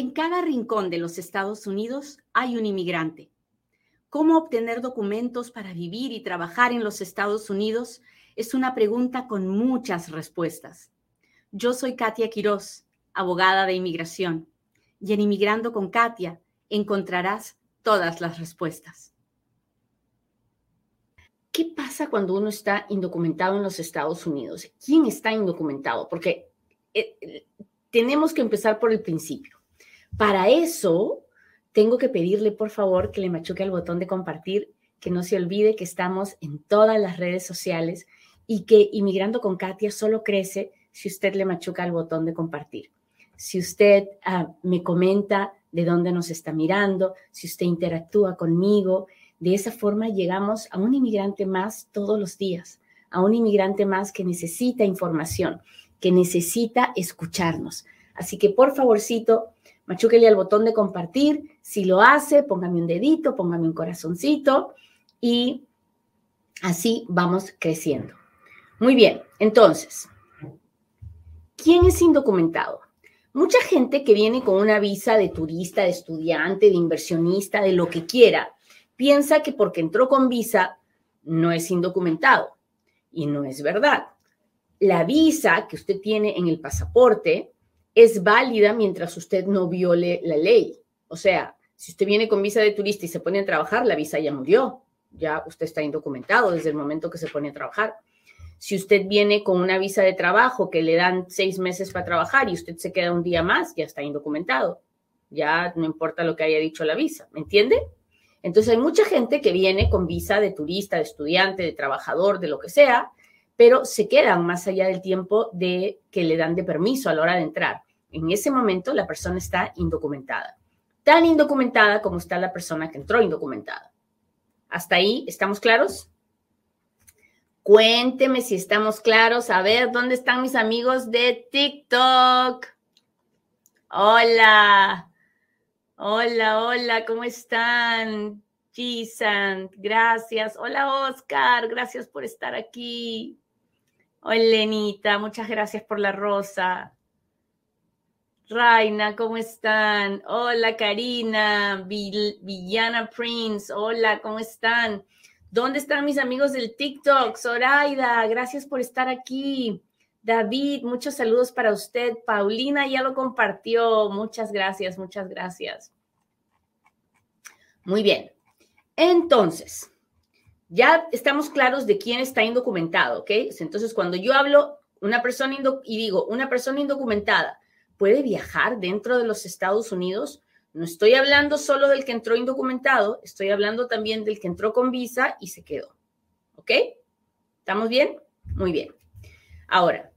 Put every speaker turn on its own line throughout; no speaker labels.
En cada rincón de los Estados Unidos hay un inmigrante. ¿Cómo obtener documentos para vivir y trabajar en los Estados Unidos? Es una pregunta con muchas respuestas. Yo soy Katia Quiroz, abogada de inmigración, y en Inmigrando con Katia encontrarás todas las respuestas. ¿Qué pasa cuando uno está indocumentado en los Estados Unidos? ¿Quién está indocumentado? Porque eh, tenemos que empezar por el principio. Para eso, tengo que pedirle, por favor, que le machuque al botón de compartir, que no se olvide que estamos en todas las redes sociales y que Inmigrando con Katia solo crece si usted le machuca al botón de compartir. Si usted ah, me comenta de dónde nos está mirando, si usted interactúa conmigo, de esa forma llegamos a un inmigrante más todos los días, a un inmigrante más que necesita información, que necesita escucharnos. Así que por favorcito, machúquele al botón de compartir. Si lo hace, póngame un dedito, póngame un corazoncito y así vamos creciendo. Muy bien, entonces, ¿quién es indocumentado? Mucha gente que viene con una visa de turista, de estudiante, de inversionista, de lo que quiera, piensa que porque entró con visa no es indocumentado. Y no es verdad. La visa que usted tiene en el pasaporte es válida mientras usted no viole la ley. O sea, si usted viene con visa de turista y se pone a trabajar, la visa ya murió. Ya usted está indocumentado desde el momento que se pone a trabajar. Si usted viene con una visa de trabajo que le dan seis meses para trabajar y usted se queda un día más, ya está indocumentado. Ya no importa lo que haya dicho la visa, ¿me entiende? Entonces hay mucha gente que viene con visa de turista, de estudiante, de trabajador, de lo que sea, pero se quedan más allá del tiempo de que le dan de permiso a la hora de entrar. En ese momento la persona está indocumentada. Tan indocumentada como está la persona que entró indocumentada. ¿Hasta ahí estamos claros? Cuénteme si estamos claros. A ver, ¿dónde están mis amigos de TikTok? Hola. Hola, hola, ¿cómo están? Gisan, gracias. Hola, Oscar, gracias por estar aquí. Hola, Lenita, muchas gracias por la rosa. Raina, ¿cómo están? Hola, Karina, Villana Prince, hola, ¿cómo están? ¿Dónde están mis amigos del TikTok? Zoraida, gracias por estar aquí. David, muchos saludos para usted. Paulina ya lo compartió. Muchas gracias, muchas gracias. Muy bien. Entonces, ya estamos claros de quién está indocumentado, ¿ok? Entonces, cuando yo hablo una persona y digo una persona indocumentada puede viajar dentro de los Estados Unidos, no estoy hablando solo del que entró indocumentado, estoy hablando también del que entró con visa y se quedó. ¿Ok? ¿Estamos bien? Muy bien. Ahora,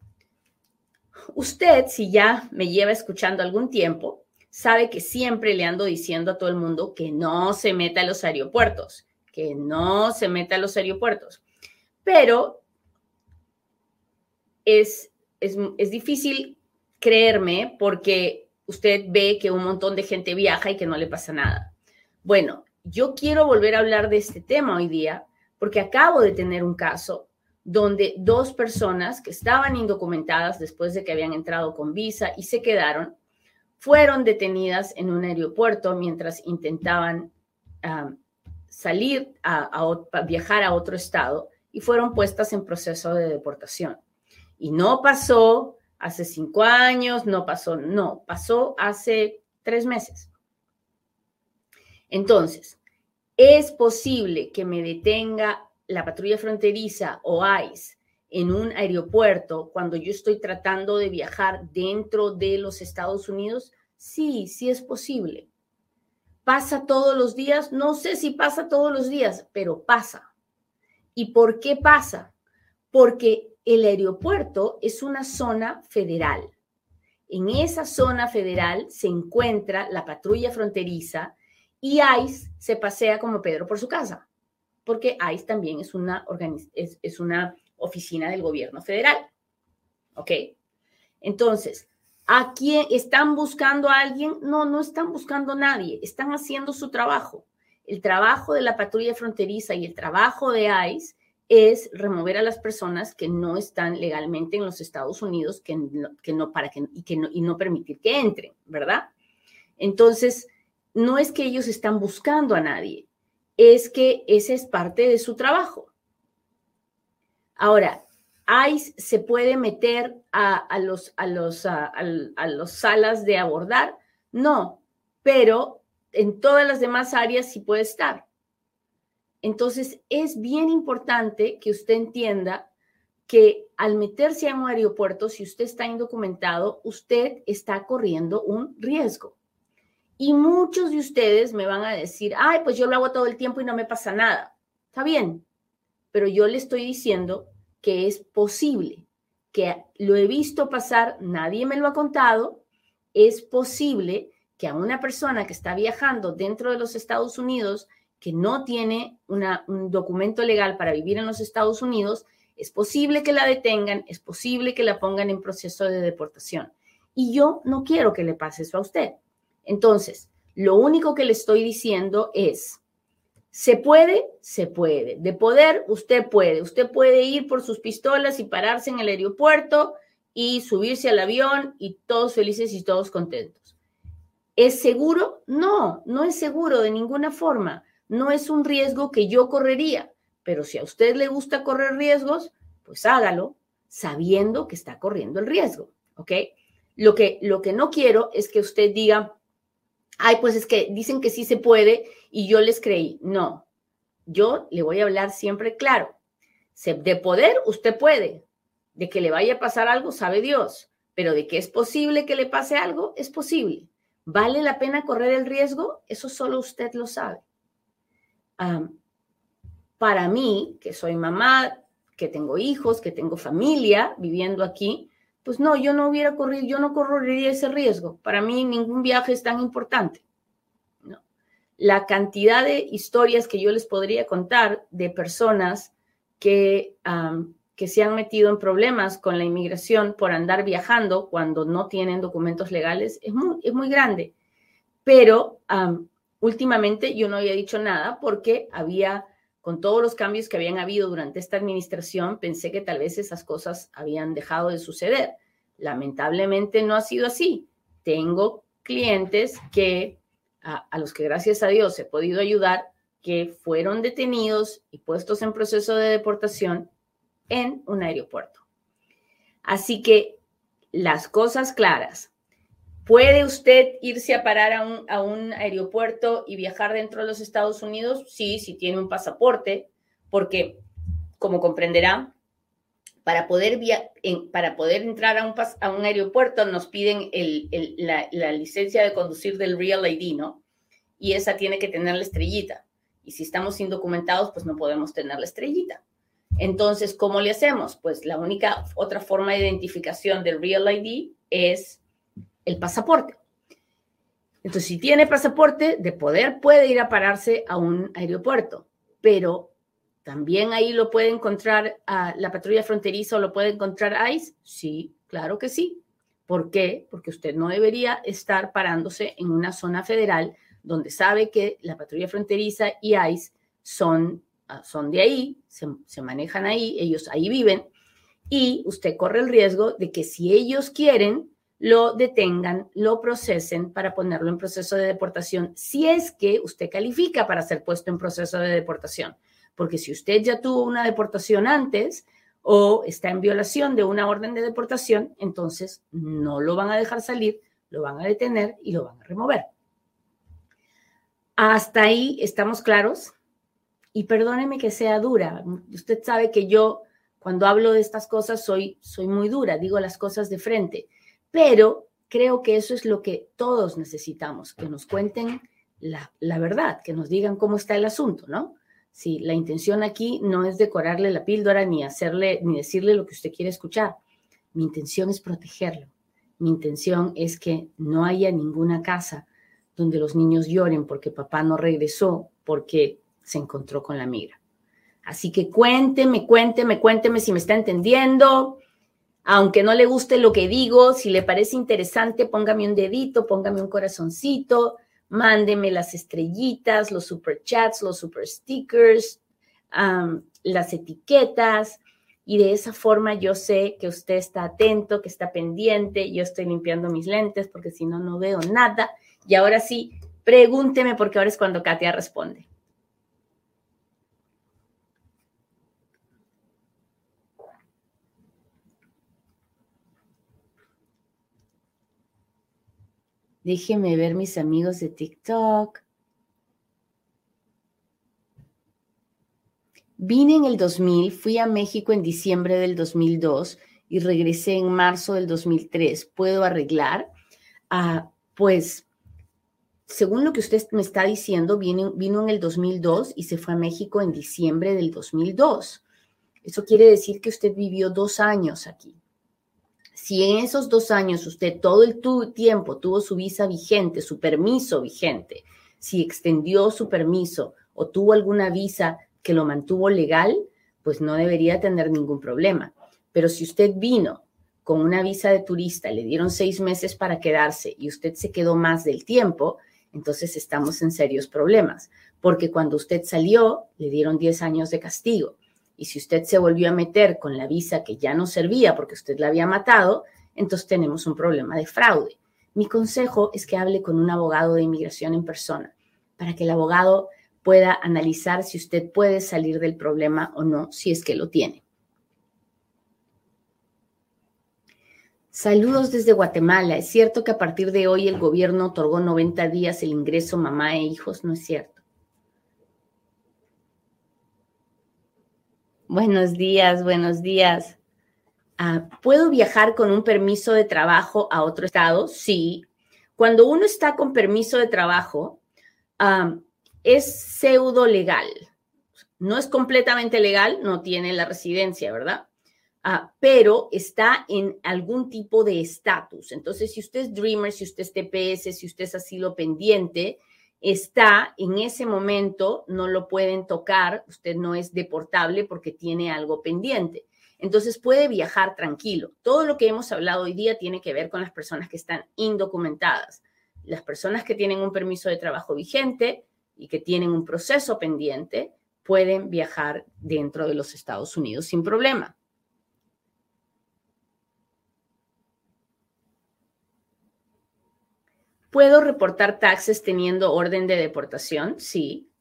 usted, si ya me lleva escuchando algún tiempo, sabe que siempre le ando diciendo a todo el mundo que no se meta a los aeropuertos que no se meta a los aeropuertos. Pero es, es, es difícil creerme porque usted ve que un montón de gente viaja y que no le pasa nada. Bueno, yo quiero volver a hablar de este tema hoy día porque acabo de tener un caso donde dos personas que estaban indocumentadas después de que habían entrado con visa y se quedaron, fueron detenidas en un aeropuerto mientras intentaban salir a, viajar a otro estado y fueron puestas en proceso de deportación. Y no pasó hace cinco años, no pasó, no, pasó hace tres meses. Entonces, ¿es posible que me detenga la patrulla fronteriza o ICE en un aeropuerto cuando yo estoy tratando de viajar dentro de los Estados Unidos? Sí, sí es posible. ¿Pasa todos los días? No sé si pasa todos los días, pero pasa. ¿Y por qué pasa? Porque el aeropuerto es una zona federal. En esa zona federal se encuentra la patrulla fronteriza y ICE se pasea como Pedro por su casa, porque ICE también es una, es, es una oficina del gobierno federal. ¿Ok? Entonces, ¿A quién están buscando a alguien? No, no están buscando a nadie, están haciendo su trabajo. El trabajo de la patrulla fronteriza y el trabajo de ICE es remover a las personas que no están legalmente en los Estados Unidos que no, para que, y, que no, y no permitir que entren, ¿verdad? Entonces, no es que ellos están buscando a nadie, es que ese es parte de su trabajo. Ahora, ICE se puede meter a, los, a, los, a, los salas de abordar, no, pero en todas las demás áreas sí puede estar. Entonces, es bien importante que usted entienda que al meterse a un aeropuerto, si usted está indocumentado, usted está corriendo un riesgo. Y muchos de ustedes me van a decir, ay, pues yo lo hago todo el tiempo y no me pasa nada. Está bien, pero yo le estoy diciendo que es posible, que lo he visto pasar, nadie me lo ha contado, es posible que a una persona que está viajando dentro de los Estados Unidos, que no tiene un documento legal para vivir en los Estados Unidos, es posible que la detengan, es posible que la pongan en proceso de deportación. Y yo no quiero que le pase eso a usted. Entonces, lo único que le estoy diciendo es, ¿se puede? Se puede. De poder, usted puede. Usted puede ir por sus pistolas y pararse en el aeropuerto y subirse al avión y todos felices y todos contentos. ¿Es seguro? No, no es seguro de ninguna forma. No es un riesgo que yo correría. Pero si a usted le gusta correr riesgos, pues hágalo sabiendo que está corriendo el riesgo, ¿ok? Lo que, lo que no quiero es que usted diga, ay, pues es que dicen que sí se puede y yo les creí. No, yo le voy a hablar siempre claro. De poder, usted puede. De que le vaya a pasar algo, sabe Dios. Pero de que es posible que le pase algo, es posible. ¿Vale la pena correr el riesgo? Eso solo usted lo sabe. para mí, que soy mamá, que tengo hijos, que tengo familia viviendo aquí, pues no, yo no hubiera corrido, yo no correría ese riesgo. Para mí ningún viaje es tan importante. La cantidad de historias que yo les podría contar de personas que, que se han metido en problemas con la inmigración por andar viajando cuando no tienen documentos legales es muy, es muy grande. Pero últimamente yo no había dicho nada porque había con todos los cambios que habían habido durante esta administración, pensé que tal vez esas cosas habían dejado de suceder. Lamentablemente no ha sido así. Tengo clientes que a, los que gracias a Dios he podido ayudar, que fueron detenidos y puestos en proceso de deportación en un aeropuerto. Así que las cosas claras. ¿Puede usted irse a parar a un, aeropuerto y viajar dentro de los Estados Unidos? Sí, si tiene un pasaporte, porque, como comprenderá, para poder, entrar a un, a un aeropuerto nos piden la, la, licencia de conducir del Real ID, ¿no? Y esa tiene que tener la estrellita. Y si estamos indocumentados, pues no podemos tener la estrellita. Entonces, ¿cómo le hacemos? Pues la única otra forma de identificación del Real ID es el pasaporte. Entonces, si tiene pasaporte, de poder puede ir a pararse a un aeropuerto, pero también ahí lo puede encontrar la patrulla fronteriza o lo puede encontrar ICE. Sí, claro que sí. ¿Por qué? Porque usted no debería estar parándose en una zona federal donde sabe que la patrulla fronteriza y ICE son, ah, son de ahí, se manejan ahí, ellos ahí viven, y usted corre el riesgo de que si ellos quieren, lo detengan, lo procesen para ponerlo en proceso de deportación, si es que usted califica para ser puesto en proceso de deportación. Porque si usted ya tuvo una deportación antes o está en violación de una orden de deportación, entonces no lo van a dejar salir, lo van a detener y lo van a remover. Hasta ahí estamos claros. Y perdóneme que sea dura. Usted sabe que yo cuando hablo de estas cosas soy, soy muy dura, digo las cosas de frente pero creo que eso es lo que todos necesitamos, que nos cuenten la, verdad, que nos digan cómo está el asunto, ¿no? Si la intención aquí no es decorarle la píldora ni hacerle ni decirle lo que usted quiere escuchar. Mi intención es protegerlo. Mi intención es que no haya ninguna casa donde los niños lloren porque papá no regresó porque se encontró con la migra. Así que cuénteme, cuénteme, cuénteme si me está entendiendo. Aunque no le guste lo que digo, si le parece interesante, póngame un dedito, póngame un corazoncito, mándeme las estrellitas, los super chats, los super stickers, las etiquetas. Y de esa forma yo sé que usted está atento, que está pendiente. Yo estoy limpiando mis lentes porque si no, no veo nada. Y ahora sí, pregúnteme porque ahora es cuando Katia responde. Déjeme ver mis amigos de TikTok. Vine en el 2000, fui a México en diciembre del 2002 y regresé en marzo del 2003. ¿Puedo arreglar? Ah, pues, según lo que usted me está diciendo, vino, vino en el 2002 y se fue a México en diciembre del 2002. Eso quiere decir que usted vivió dos años aquí. Si en esos dos años usted todo el tiempo tuvo su visa vigente, su permiso vigente, si extendió su permiso o tuvo alguna visa que lo mantuvo legal, pues no debería tener ningún problema. Pero si usted vino con una visa de turista, le dieron seis meses para quedarse y usted se quedó más del tiempo, entonces estamos en serios problemas, porque cuando usted salió, le dieron 10 años de castigo. Y si usted se volvió a meter con la visa que ya no servía porque usted la había matado, entonces tenemos un problema de fraude. Mi consejo es que hable con un abogado de inmigración en persona para que el abogado pueda analizar si usted puede salir del problema o no, si es que lo tiene. Saludos desde Guatemala. ¿Es cierto que a partir de hoy el gobierno otorgó 90 días el ingreso mamá e hijos? No es cierto. Buenos días, buenos días. Ah, ¿Puedo viajar con un permiso de trabajo a otro estado? Sí. Cuando uno está con permiso de trabajo, es pseudo legal. No es completamente legal, no tiene la residencia, ¿verdad? Ah, pero está en algún tipo de estatus. Entonces, si usted es Dreamer, si usted es TPS, si usted es asilo pendiente, está en ese momento, no lo pueden tocar, usted no es deportable porque tiene algo pendiente. Entonces puede viajar tranquilo. Todo lo que hemos hablado hoy día tiene que ver con las personas que están indocumentadas. Las personas que tienen un permiso de trabajo vigente y que tienen un proceso pendiente pueden viajar dentro de los Estados Unidos sin problema. ¿Puedo reportar taxes teniendo orden de deportación? Sí.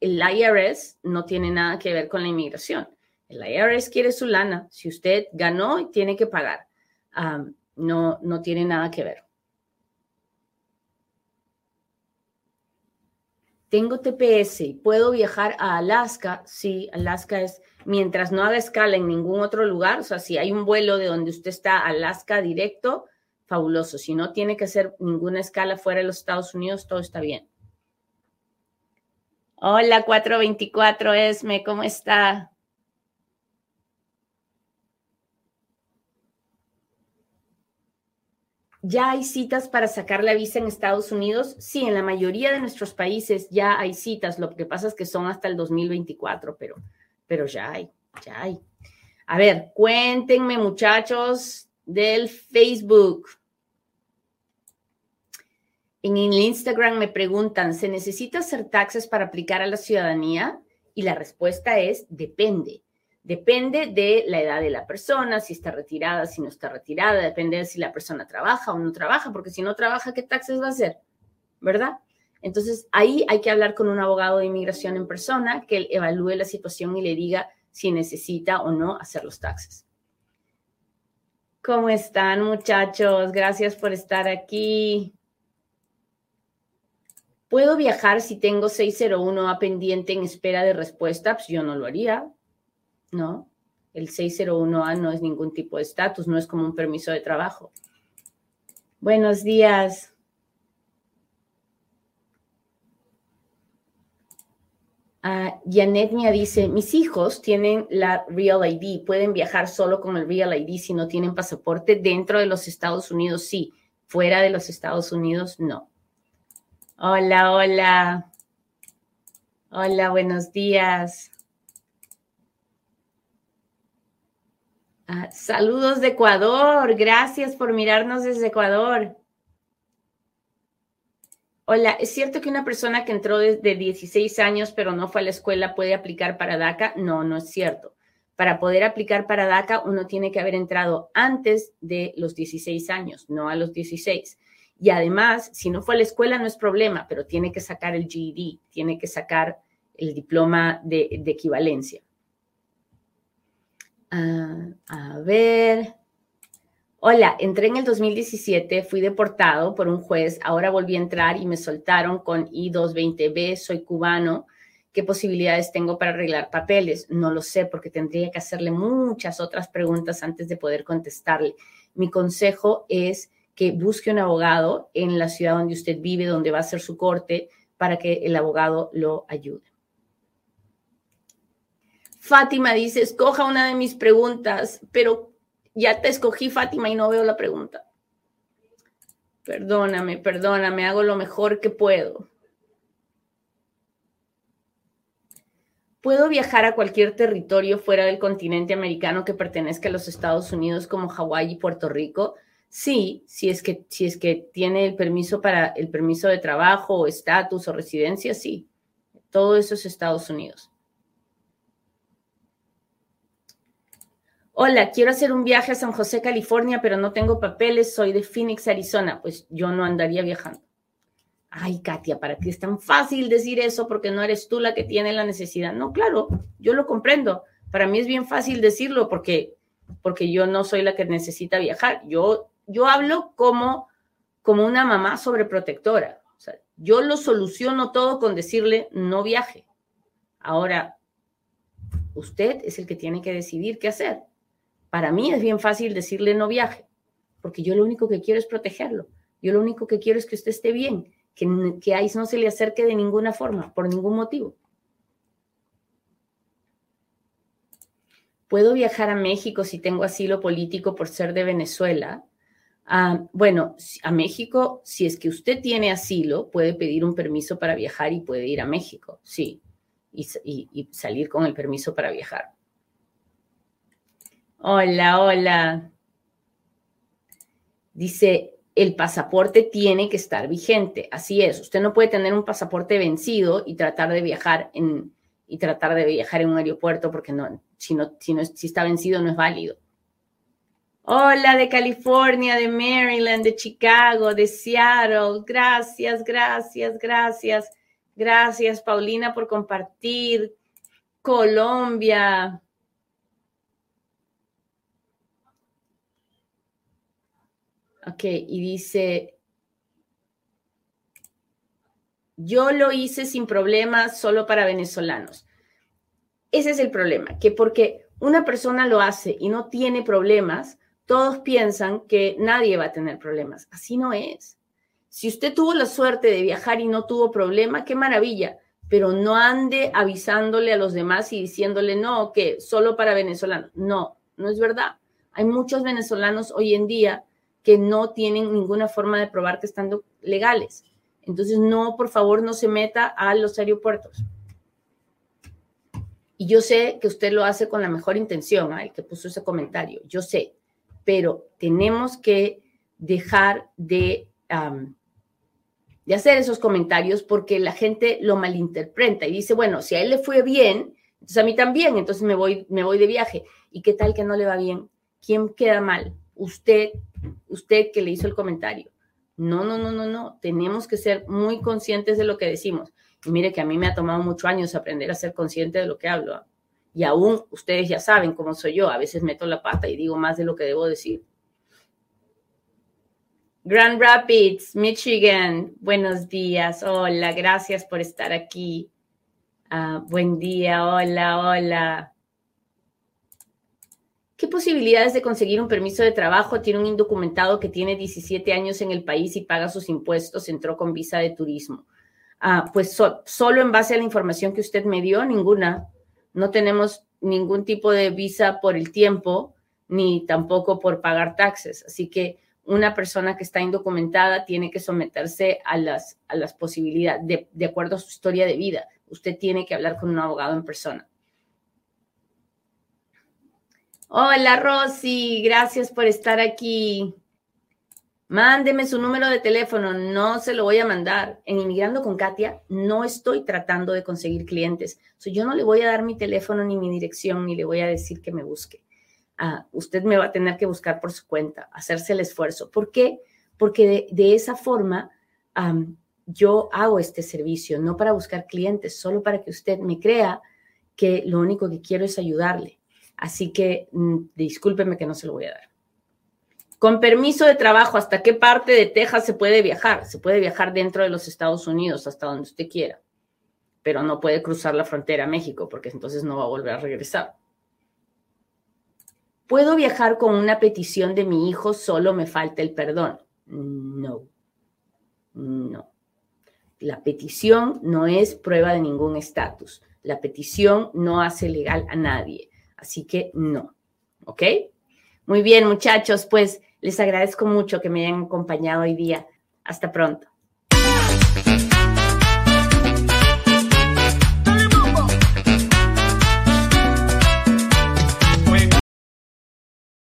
El IRS no tiene nada que ver con la inmigración. El IRS quiere su lana. Si usted ganó, tiene que pagar. no, no tiene nada que ver. Tengo TPS y puedo viajar a Alaska. Sí, Alaska es mientras no haga escala en ningún otro lugar. O sea, si hay un vuelo de donde usted está a Alaska directo, fabuloso. Si no tiene que hacer ninguna escala fuera de los Estados Unidos, todo está bien. Hola, 424 Esme, ¿cómo está? ¿Ya hay citas para sacar la visa en Estados Unidos? Sí, en la mayoría de nuestros países ya hay citas. Lo que pasa es que son hasta el 2024, pero, pero ya hay, ya hay. A ver, cuéntenme muchachos del Facebook. En el Instagram me preguntan, ¿se necesita hacer taxes para aplicar a la ciudadanía? Y la respuesta es, depende. Depende de la edad de la persona, si está retirada, si no está retirada, depende de si la persona trabaja o no trabaja, porque si no trabaja, ¿qué taxes va a hacer? ¿Verdad? Entonces, ahí hay que hablar con un abogado de inmigración en persona que evalúe la situación y le diga si necesita o no hacer los taxes. ¿Cómo están, muchachos? Gracias por estar aquí. ¿Puedo viajar si tengo 601A pendiente en espera de respuesta? Pues yo no lo haría, ¿no? El 601A no es ningún tipo de estatus, no es como un permiso de trabajo. Buenos días. Uh, Janet me dice, mis hijos tienen la Real ID, pueden viajar solo con el Real ID si no tienen pasaporte dentro de los Estados Unidos, sí, fuera de los Estados Unidos, no. Hola, hola. Hola, buenos días. Ah, saludos de Ecuador. Gracias por mirarnos desde Ecuador. Hola, ¿es cierto que una persona que entró desde 16 años pero no fue a la escuela puede aplicar para DACA? No, no es cierto. Para poder aplicar para DACA uno tiene que haber entrado antes de los 16 años, no a los 16 Y además, si no fue a la escuela no es problema, pero tiene que sacar el GED, tiene que sacar el diploma de, equivalencia. Ah, a ver. Hola, entré en el 2017, fui deportado por un juez, ahora volví a entrar y me soltaron con I-220B, soy cubano. ¿Qué posibilidades tengo para arreglar papeles? No lo sé porque tendría que hacerle muchas otras preguntas antes de poder contestarle. Mi consejo es que busque un abogado en la ciudad donde usted vive, donde va a ser su corte, para que el abogado lo ayude. Fátima dice, escoja una de mis preguntas, pero ya te escogí, Fátima, y no veo la pregunta. Perdóname, perdóname, hago lo mejor que puedo. ¿Puedo viajar a cualquier territorio fuera del continente americano que pertenezca a los Estados Unidos como Hawái y Puerto Rico? Sí, si es que, si es que tiene el permiso para el permiso de trabajo o estatus o residencia, sí. Todo eso es Estados Unidos. Hola, quiero hacer un viaje a San José, California, pero no tengo papeles, soy de Phoenix, Arizona. Pues yo no andaría viajando. Ay, Katia, para ti es tan fácil decir eso porque no eres tú la que tiene la necesidad. No, claro, yo lo comprendo. Para mí es bien fácil decirlo porque, porque yo no soy la que necesita viajar. Yo, yo hablo como, como una mamá sobreprotectora. Yo lo soluciono todo con decirle no viaje. Ahora, usted es el que tiene que decidir qué hacer. Para mí es bien fácil decirle no viaje, porque yo lo único que quiero es protegerlo. Yo lo único que quiero es que usted esté bien, que, que no se le acerque de ninguna forma, por ningún motivo. ¿Puedo viajar a México si tengo asilo político por ser de Venezuela? Ah, bueno, a México, si es que usted tiene asilo, puede pedir un permiso para viajar y puede ir a México, sí, y salir con el permiso para viajar. Hola, hola. Dice, el pasaporte tiene que estar vigente. Así es, usted no puede tener un pasaporte vencido y tratar de viajar en, y tratar de viajar en un aeropuerto porque no, si, no, si, no, si está vencido no es válido. Hola de California, de Maryland, de Chicago, de Seattle. Gracias, gracias, gracias. Gracias, Paulina, por compartir. Colombia, Ok, y dice, yo lo hice sin problemas solo para venezolanos. Ese es el problema, que porque una persona lo hace y no tiene problemas, todos piensan que nadie va a tener problemas. Así no es. Si usted tuvo la suerte de viajar y no tuvo problema, qué maravilla, pero no ande avisándole a los demás y diciéndole, no, que solo para venezolanos. No, no es verdad. Hay muchos venezolanos hoy en día que no tienen ninguna forma de probar que están legales. Entonces, no, por favor, no se meta a los aeropuertos. Y yo sé que usted lo hace con la mejor intención, ¿eh? el que puso ese comentario, yo sé, pero tenemos que dejar de, de hacer esos comentarios porque la gente lo malinterpreta y dice, bueno, si a él le fue bien, entonces a mí también, entonces me voy, me voy de viaje. ¿Y qué tal que no le va bien? ¿Quién queda mal? Usted usted que le hizo el comentario. No, no, no, no, no. Tenemos que ser muy conscientes de lo que decimos. Y mire que a mí me ha tomado muchos años aprender a ser consciente de lo que hablo. Y aún ustedes ya saben cómo soy yo. A veces meto la pata y digo más de lo que debo decir. Grand Rapids, Michigan. Buenos días. Hola, gracias por estar aquí. Ah, buen día. Hola, hola. ¿Qué posibilidades de conseguir un permiso de trabajo tiene un indocumentado que tiene 17 años en el país y paga sus impuestos, entró con visa de turismo? Ah, pues solo en base a la información que usted me dio, ninguna. No tenemos ningún tipo de visa por el tiempo, ni tampoco por pagar taxes. Así que una persona que está indocumentada tiene que someterse a las, a las posibilidades, de, de acuerdo a su historia de vida. Usted tiene que hablar con un abogado en persona. Hola Rosy, gracias por estar aquí. Mándeme su número de teléfono, no se lo voy a mandar. En Inmigrando con Katia no estoy tratando de conseguir clientes. yo no le voy a dar mi teléfono ni mi dirección, ni le voy a decir que me busque. Ah, usted me va a tener que buscar por su cuenta, hacerse el esfuerzo. ¿Por qué? porque de, esa forma yo hago este servicio, no para buscar clientes, solo para que usted me crea que lo único que quiero es ayudarle. Así que mm, discúlpeme que no se lo voy a dar. Con permiso de trabajo, ¿hasta qué parte de Texas se puede viajar? Se puede viajar dentro de los Estados Unidos, hasta donde usted quiera, pero no puede cruzar la frontera a México, porque entonces no va a volver a regresar. ¿Puedo viajar con una petición de mi hijo? Solo me falta el perdón. No. No. La petición no es prueba de ningún estatus. La petición no hace legal a nadie. Así que no. ¿Ok? Muy bien, muchachos, pues les agradezco mucho que me hayan acompañado hoy día. Hasta pronto.